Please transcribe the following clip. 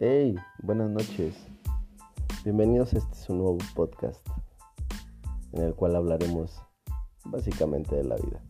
Hey, buenas noches. Bienvenidos a este su nuevo podcast en el cual hablaremos básicamente de la vida.